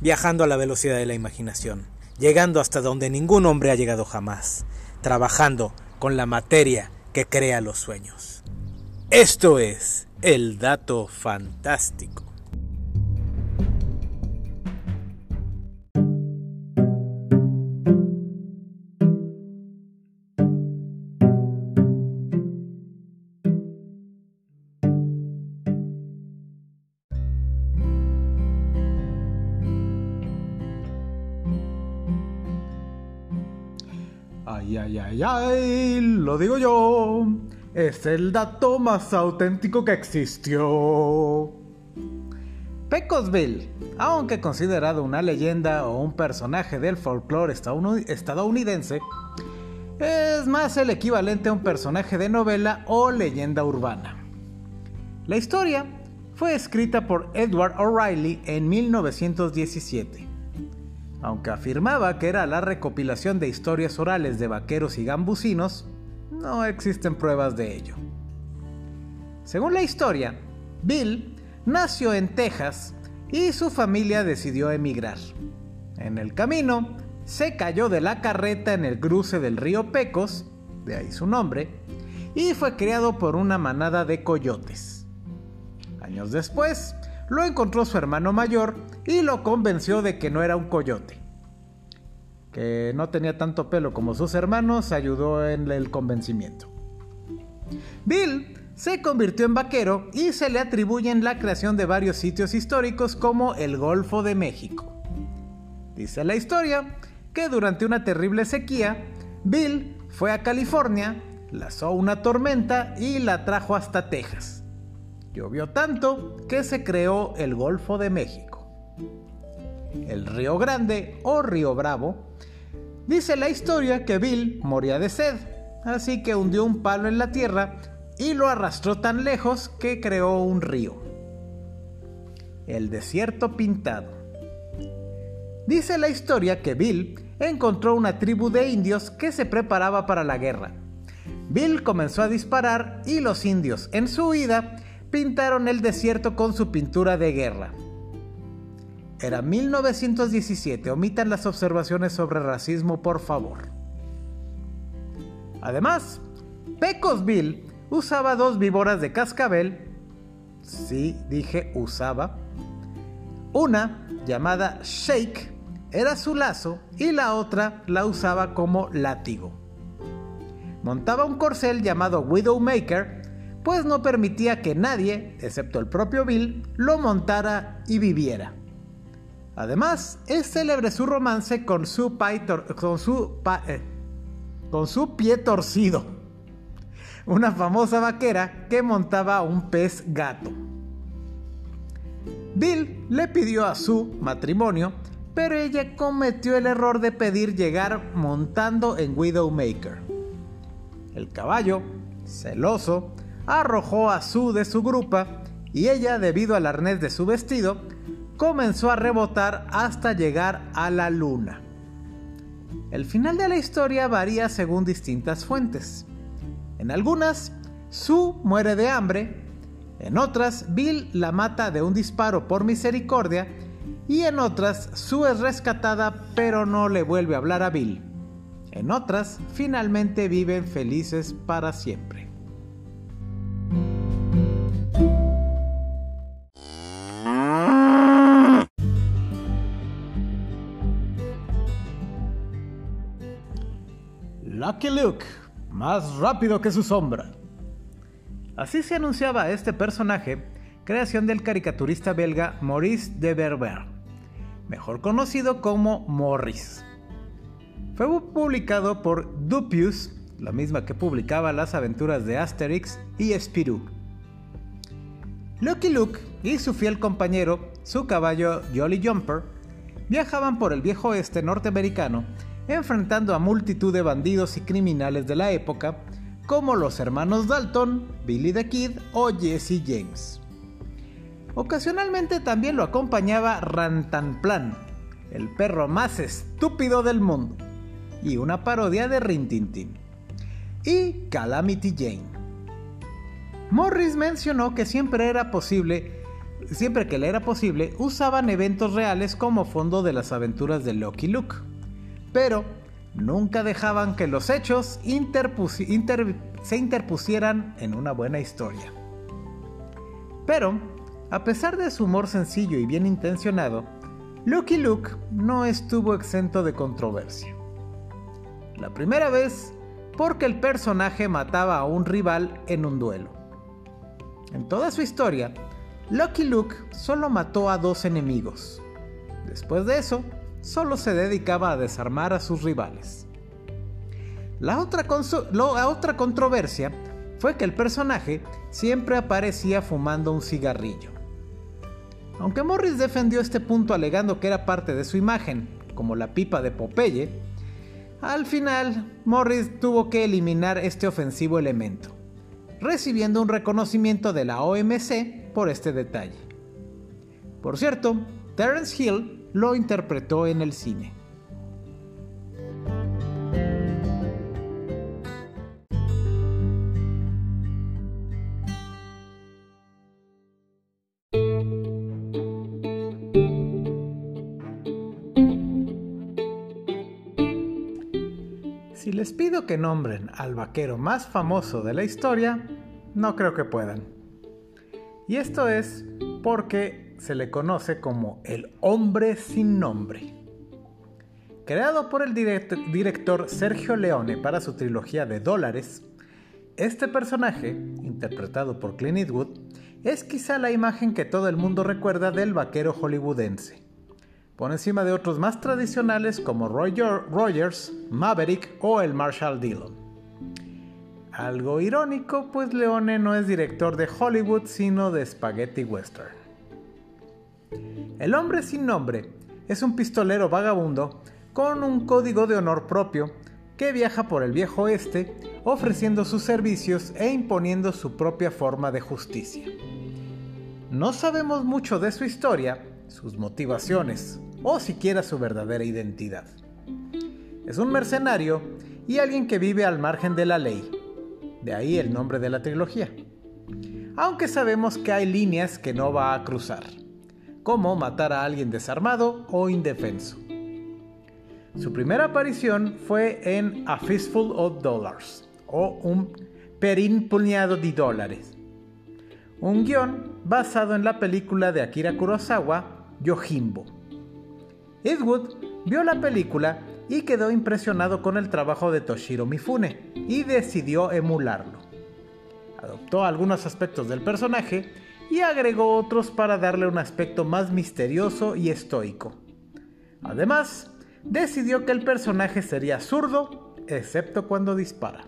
viajando a la velocidad de la imaginación, llegando hasta donde ningún hombre ha llegado jamás, trabajando con la materia que crea los sueños. Esto es el dato fantástico. Ay, ay, ay, ay, lo digo yo. Es el dato más auténtico que existió. Pecosville, aunque considerado una leyenda o un personaje del folclore estadounidense, es más el equivalente a un personaje de novela o leyenda urbana. La historia fue escrita por Edward O'Reilly en 1917 aunque afirmaba que era la recopilación de historias orales de vaqueros y gambusinos, no existen pruebas de ello. Según la historia, Bill nació en Texas y su familia decidió emigrar. En el camino, se cayó de la carreta en el cruce del río Pecos, de ahí su nombre, y fue criado por una manada de coyotes. Años después, lo encontró su hermano mayor y lo convenció de que no era un coyote. Que no tenía tanto pelo como sus hermanos ayudó en el convencimiento. Bill se convirtió en vaquero y se le atribuyen la creación de varios sitios históricos como el Golfo de México. Dice la historia que durante una terrible sequía, Bill fue a California, lazó una tormenta y la trajo hasta Texas. Llovió tanto que se creó el Golfo de México. El Río Grande o Río Bravo dice la historia que Bill moría de sed, así que hundió un palo en la tierra y lo arrastró tan lejos que creó un río. El desierto pintado. Dice la historia que Bill encontró una tribu de indios que se preparaba para la guerra. Bill comenzó a disparar y los indios, en su huida, pintaron el desierto con su pintura de guerra. Era 1917, omitan las observaciones sobre racismo por favor. Además, Pecosville usaba dos víboras de cascabel, sí, dije usaba, una llamada Shake era su lazo y la otra la usaba como látigo. Montaba un corcel llamado Widowmaker pues no permitía que nadie, excepto el propio Bill, lo montara y viviera. Además, es célebre su romance con su, eh, con su pie torcido, una famosa vaquera que montaba un pez gato. Bill le pidió a su matrimonio, pero ella cometió el error de pedir llegar montando en Widowmaker. El caballo, celoso, arrojó a Sue de su grupa y ella, debido al arnés de su vestido, comenzó a rebotar hasta llegar a la luna. El final de la historia varía según distintas fuentes. En algunas, Sue muere de hambre, en otras, Bill la mata de un disparo por misericordia, y en otras, Sue es rescatada pero no le vuelve a hablar a Bill. En otras, finalmente viven felices para siempre. Lucky Luke, más rápido que su sombra. Así se anunciaba este personaje, creación del caricaturista belga Maurice de Berber, mejor conocido como Morris. Fue publicado por Dupius, la misma que publicaba las aventuras de Asterix y Spirou. Lucky Luke y su fiel compañero, su caballo Jolly Jumper, viajaban por el viejo oeste norteamericano enfrentando a multitud de bandidos y criminales de la época, como los hermanos Dalton, Billy the Kid o Jesse James. Ocasionalmente también lo acompañaba Rantanplan, el perro más estúpido del mundo, y una parodia de Rintintin, y Calamity Jane. Morris mencionó que siempre era posible siempre que le era posible, usaban eventos reales como fondo de las aventuras de Lucky Luke. Pero nunca dejaban que los hechos se interpusieran en una buena historia. Pero, a pesar de su humor sencillo y bien intencionado, Lucky Luke no estuvo exento de controversia. La primera vez porque el personaje mataba a un rival en un duelo. En toda su historia, Lucky Luke solo mató a dos enemigos. Después de eso, solo se dedicaba a desarmar a sus rivales. La otra, la otra controversia fue que el personaje siempre aparecía fumando un cigarrillo. Aunque Morris defendió este punto alegando que era parte de su imagen, como la pipa de Popeye, al final Morris tuvo que eliminar este ofensivo elemento recibiendo un reconocimiento de la OMC por este detalle. Por cierto, Terence Hill lo interpretó en el cine. Si les pido que nombren al vaquero más famoso de la historia, no creo que puedan. Y esto es porque se le conoce como el hombre sin nombre. Creado por el director Sergio Leone para su trilogía de dólares, este personaje, interpretado por Clint Eastwood, es quizá la imagen que todo el mundo recuerda del vaquero hollywoodense por encima de otros más tradicionales como Roy Rogers, Maverick o el Marshall Dillon. Algo irónico, pues Leone no es director de Hollywood, sino de Spaghetti Western. El hombre sin nombre es un pistolero vagabundo con un código de honor propio que viaja por el viejo oeste ofreciendo sus servicios e imponiendo su propia forma de justicia. No sabemos mucho de su historia, sus motivaciones o siquiera su verdadera identidad. Es un mercenario y alguien que vive al margen de la ley, de ahí el nombre de la trilogía. Aunque sabemos que hay líneas que no va a cruzar, como matar a alguien desarmado o indefenso. Su primera aparición fue en A Fistful of Dollars, o un perín puñado de dólares, un guion basado en la película de Akira Kurosawa, Yojimbo Eastwood vio la película y quedó impresionado con el trabajo de Toshiro Mifune y decidió emularlo. Adoptó algunos aspectos del personaje y agregó otros para darle un aspecto más misterioso y estoico. Además, decidió que el personaje sería zurdo, excepto cuando dispara.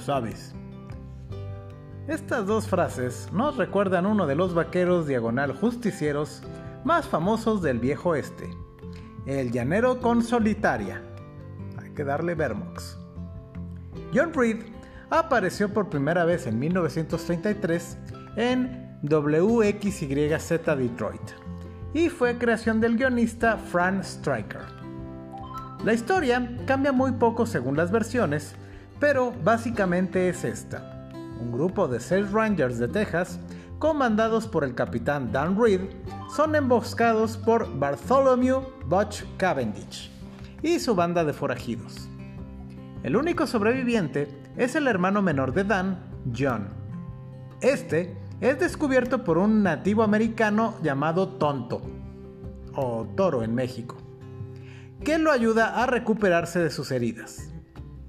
Sabes. Estas dos frases nos recuerdan uno de los vaqueros diagonal justicieros más famosos del viejo este, el llanero con solitaria. Hay que darle Vermox. John Reed apareció por primera vez en 1933 en WXYZ Detroit y fue creación del guionista Fran Stryker. La historia cambia muy poco según las versiones, pero básicamente es esta. Un grupo de seis Rangers de Texas, comandados por el capitán Dan Reed, son emboscados por Bartholomew Butch Cavendish y su banda de forajidos. El único sobreviviente es el hermano menor de Dan, John. Este es descubierto por un nativo americano llamado Tonto, o Toro en México, que lo ayuda a recuperarse de sus heridas.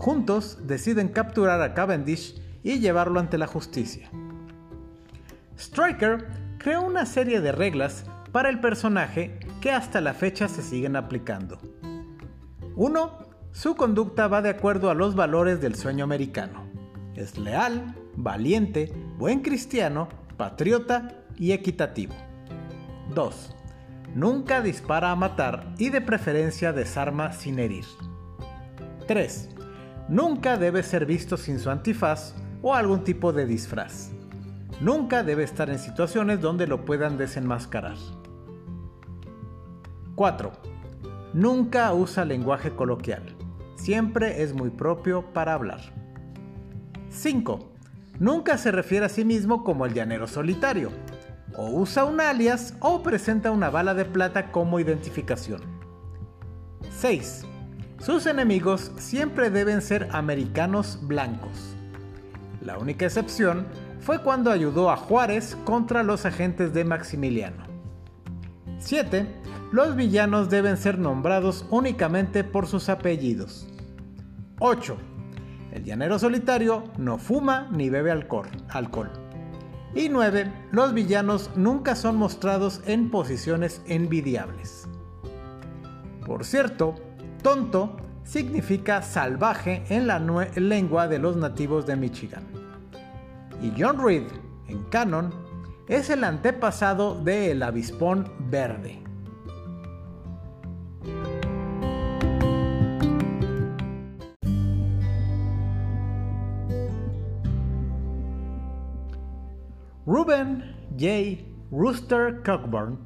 Juntos deciden capturar a Cavendish y llevarlo ante la justicia. Striker creó una serie de reglas para el personaje que hasta la fecha se siguen aplicando. 1. Su conducta va de acuerdo a los valores del sueño americano. Es leal, valiente, buen cristiano, patriota y equitativo. 2. Nunca dispara a matar y de preferencia desarma sin herir. 3 Nunca debe ser visto sin su antifaz o algún tipo de disfraz. Nunca debe estar en situaciones donde lo puedan desenmascarar. 4. Nunca usa lenguaje coloquial. Siempre es muy propio para hablar. 5. Nunca se refiere a sí mismo como el llanero solitario. O usa un alias o presenta una bala de plata como identificación. 6. Sus enemigos siempre deben ser americanos blancos. La única excepción fue cuando ayudó a Juárez contra los agentes de Maximiliano. 7. Los villanos deben ser nombrados únicamente por sus apellidos. 8. El llanero solitario no fuma ni bebe alcohol. Y 9. Los villanos nunca son mostrados en posiciones envidiables. Por cierto, tonto significa salvaje en la lengua de los nativos de Michigan. Y John Reed, en canon, es el antepasado del avispón verde. Ruben J. Rooster Cockburn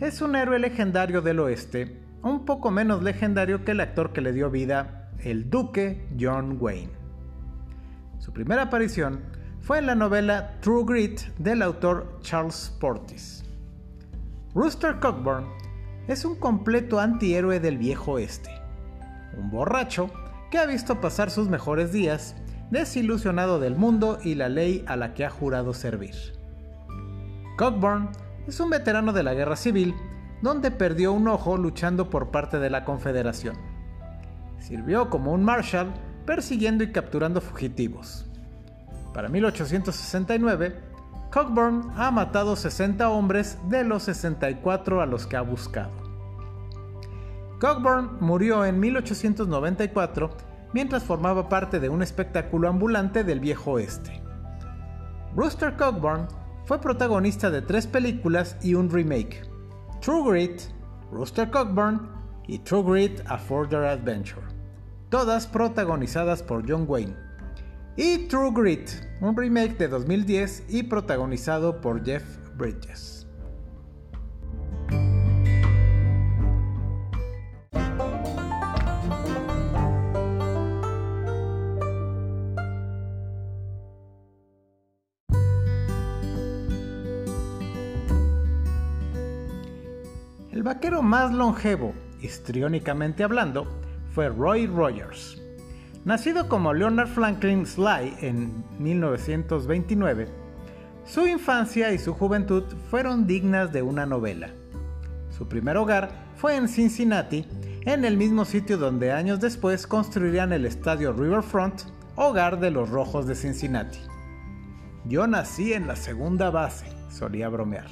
es un héroe legendario del oeste, un poco menos legendario que el actor que le dio vida, el duque John Wayne. Su primera aparición fue en la novela True Grit del autor Charles Portis. Rooster Cockburn es un completo antihéroe del viejo oeste, un borracho que ha visto pasar sus mejores días desilusionado del mundo y la ley a la que ha jurado servir. Cockburn es un veterano de la guerra civil donde perdió un ojo luchando por parte de la Confederación. Sirvió como un marshal persiguiendo y capturando fugitivos. Para 1869, Cockburn ha matado 60 hombres de los 64 a los que ha buscado. Cockburn murió en 1894 mientras formaba parte de un espectáculo ambulante del viejo oeste. Rooster Cockburn fue protagonista de tres películas y un remake: True Grit, Rooster Cockburn y True Grit: A Further Adventure, todas protagonizadas por John Wayne y True Grit, un remake de 2010 y protagonizado por Jeff Bridges. Vaquero más longevo, histriónicamente hablando, fue Roy Rogers Nacido como Leonard Franklin Sly en 1929, su infancia y su juventud fueron dignas de una novela. Su primer hogar fue en Cincinnati, en el mismo sitio donde años después construirían el estadio Riverfront, hogar de los Rojos de Cincinnati. Yo nací en la segunda base, solía bromear.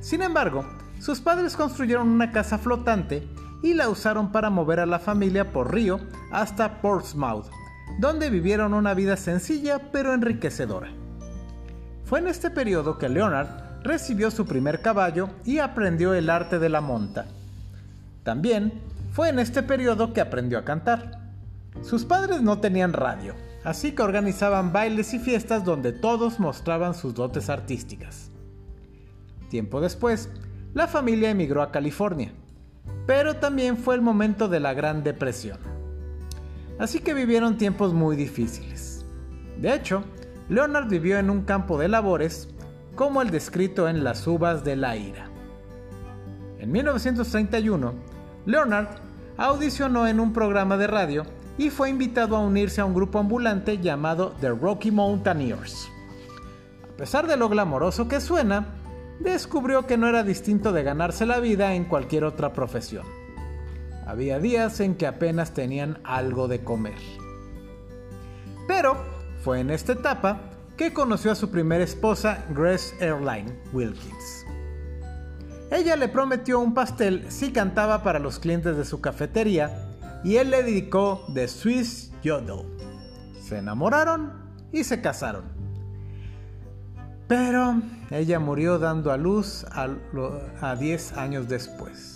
Sin embargo, sus padres construyeron una casa flotante y la usaron para mover a la familia por río hasta Portsmouth, donde vivieron una vida sencilla pero enriquecedora. Fue en este periodo que Leonard recibió su primer caballo y aprendió el arte de la monta. También fue en este periodo que aprendió a cantar. Sus padres no tenían radio, así que organizaban bailes y fiestas donde todos mostraban sus dotes artísticas. Tiempo después, la familia emigró a California, pero también fue el momento de la Gran Depresión. Así que vivieron tiempos muy difíciles. De hecho, Leonard vivió en un campo de labores como el descrito en Las Uvas de la Ira. En 1931, Leonard audicionó en un programa de radio y fue invitado a unirse a un grupo ambulante llamado The Rocky Mountaineers. A pesar de lo glamoroso que suena, descubrió que no era distinto de ganarse la vida en cualquier otra profesión. Había días en que apenas tenían algo de comer. Pero fue en esta etapa que conoció a su primera esposa, Grace Airline Wilkins. Ella le prometió un pastel si cantaba para los clientes de su cafetería y él le dedicó The Swiss Yodel. Se enamoraron y se casaron. Pero ella murió dando a luz a 10 años después.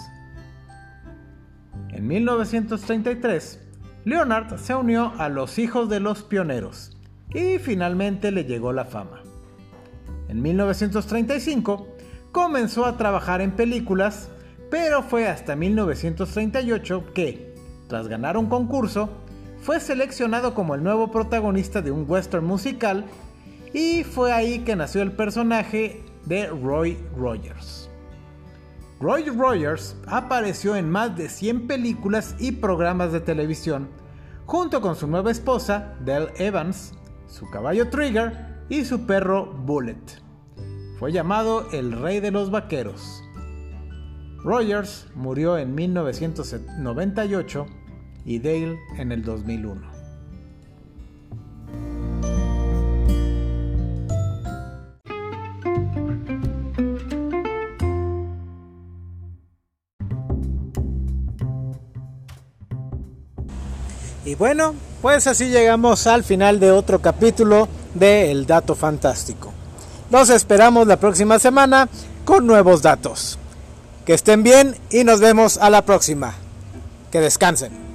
En 1933, Leonard se unió a los hijos de los pioneros y finalmente le llegó la fama. En 1935 comenzó a trabajar en películas, pero fue hasta 1938 que, tras ganar un concurso, fue seleccionado como el nuevo protagonista de un western musical y fue ahí que nació el personaje de Roy Rogers. Roy Rogers apareció en más de 100 películas y programas de televisión, junto con su nueva esposa, Dell Evans, su caballo Trigger y su perro Bullet. Fue llamado el Rey de los Vaqueros. Rogers murió en 1998 y Dale en el 2001. Y bueno, pues así llegamos al final de otro capítulo de El Dato Fantástico. Nos esperamos la próxima semana con nuevos datos. Que estén bien y nos vemos a la próxima. Que descansen.